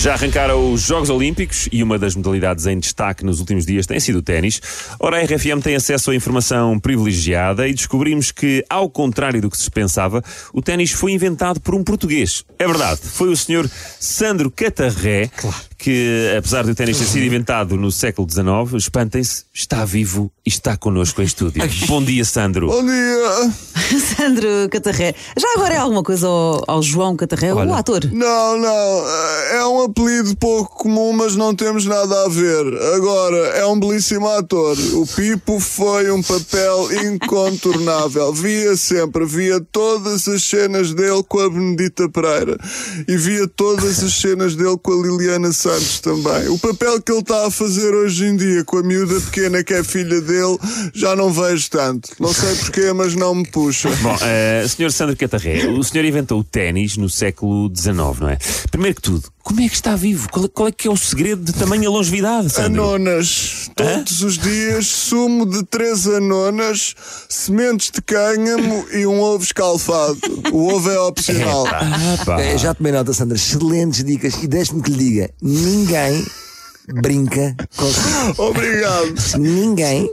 Já arrancaram os Jogos Olímpicos e uma das modalidades em destaque nos últimos dias tem sido o ténis. Ora, a RFM tem acesso a informação privilegiada e descobrimos que, ao contrário do que se pensava, o ténis foi inventado por um português. É verdade, foi o senhor Sandro Catarré, que, apesar de o ténis ter sido inventado no século XIX, espantem-se, está vivo e está connosco em estúdio. Bom dia, Sandro. Bom dia! Sandro Catarré. Já agora é alguma coisa ao, ao João Catarré, o ator? Não, não, é um apelido pouco comum, mas não temos nada a ver. Agora, é um belíssimo ator. O Pipo foi um papel incontornável. Via sempre, via todas as cenas dele com a Benedita Pereira e via todas as cenas dele com a Liliana Santos também. O papel que ele está a fazer hoje em dia com a miúda pequena que é filha dele, já não vejo tanto. Não sei porquê, mas não me puxa. Bom, uh, senhor Sandro Catarré, o senhor inventou o ténis no século XIX, não é? Primeiro que tudo, como é que está vivo? Qual, qual é que é o segredo de tamanha longevidade, Sandro? Anonas. Todos os dias, sumo de três anonas, sementes de cânhamo e um ovo escalfado. O ovo é opcional. Ah. É, já tomei nota, Sandra. Excelentes dicas. E deixe-me que lhe diga: ninguém brinca consigo. Obrigado. Ninguém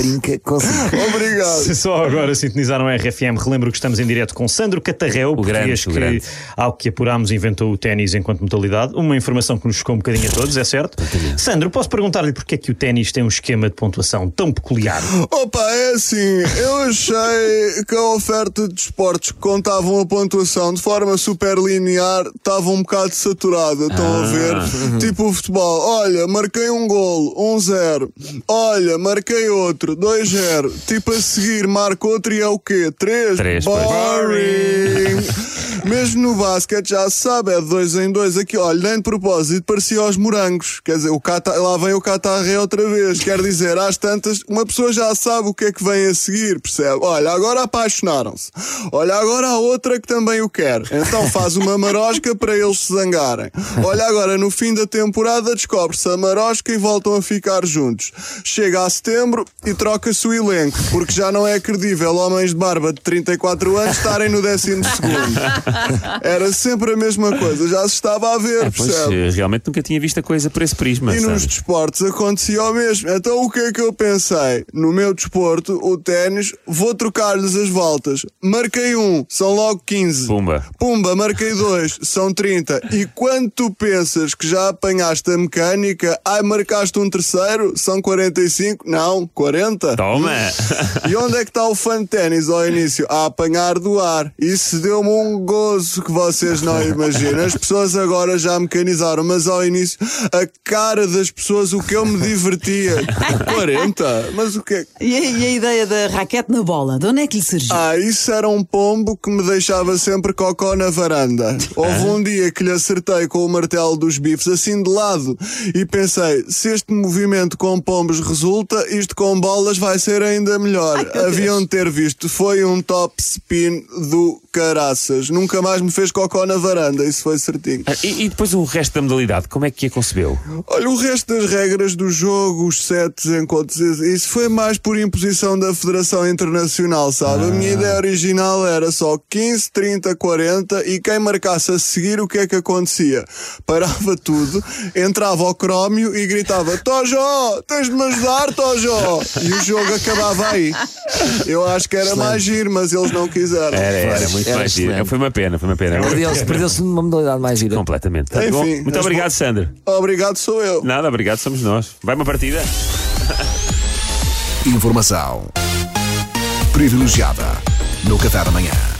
brinca consigo. Obrigado. Se só agora sintonizaram a RFM, relembro que estamos em direto com Sandro Catarréu, português grande, o que, grande. ao que apurámos, inventou o ténis enquanto modalidade. Uma informação que nos chocou um bocadinho a todos, é certo? Sandro, posso perguntar-lhe porque é que o ténis tem um esquema de pontuação tão peculiar? Opa, é assim, eu achei que a oferta de esportes que contavam a pontuação de forma super linear estava um bocado saturada, estão a ver? Tipo o futebol, olha, marquei um golo, 1-0, olha, marquei outro, 2-0, tipo a seguir marco outro e é o quê? 3? Três, pois. Boring! Mesmo no basquete já se sabe, é de dois em dois. Aqui, olha, nem de propósito, parecia aos morangos. Quer dizer, o cata, lá vem o catarré outra vez. Quer dizer, às tantas, uma pessoa já sabe o que é que vem a seguir, percebe? Olha, agora apaixonaram-se. Olha, agora há outra que também o quer. Então faz uma marosca para eles se zangarem. Olha, agora no fim da temporada descobre-se a marosca e voltam a ficar juntos. Chega a setembro e troca-se o elenco, porque já não é credível homens de barba de 34 anos estarem no décimo segundo. Era sempre a mesma coisa, já se estava a ver, Pois, percebe? eh, realmente nunca tinha visto a coisa por esse prisma. E nos Sandro. desportos acontecia o mesmo. Então o que é que eu pensei? No meu desporto, o ténis, vou trocar-lhes as voltas. Marquei um, são logo 15. Pumba. Pumba, marquei dois, são 30. E quando tu pensas que já apanhaste a mecânica, ai, marcaste um terceiro, são 45? Não, 40. Toma! E onde é que está o fã de ténis ao início? A apanhar do ar. Isso deu-me um gozo que vocês não imaginam. As pessoas agora já mecanizaram, mas ao início, a cara das pessoas, o que eu me divertia. 40? Mas o que é? E a, e a ideia da raquete na bola, de onde é que lhe surgiu? Ah, isso era um pombo que me deixava sempre cocó na varanda. Houve um dia que lhe acertei com o martelo dos bifes assim de lado. E pensei, se este movimento com pombos resulta, isto com bolas vai ser ainda melhor. Haviam de ter visto, foi um top spin do caraças. Nunca mais me fez cocó na varanda, isso foi certinho. Ah, E, e depois o resto da modalidade, como é que a concebeu? Olha, o resto das regras do jogo, os sets, encontros, isso foi mais por imposição da Federação Internacional, sabe? A minha ideia original era só 15, 30, 40 e quem marcasse a seguir, o que é que acontecia? Parava tudo, entrava ao crómio e gritava: Tojo, tens de me ajudar, Tojo! E o jogo acabava aí. Eu acho que era mais giro, mas eles não quiseram. Era, era muito era mais giro. Foi uma pena, foi uma pena. Perdeu-se perdeu-se numa modalidade mais gira. Completamente. Tá Enfim, bom? Muito obrigado, bom. Sandro. Obrigado, sou eu. Nada, obrigado, somos nós. Vai uma partida? Informação privilegiada no Café da Manhã.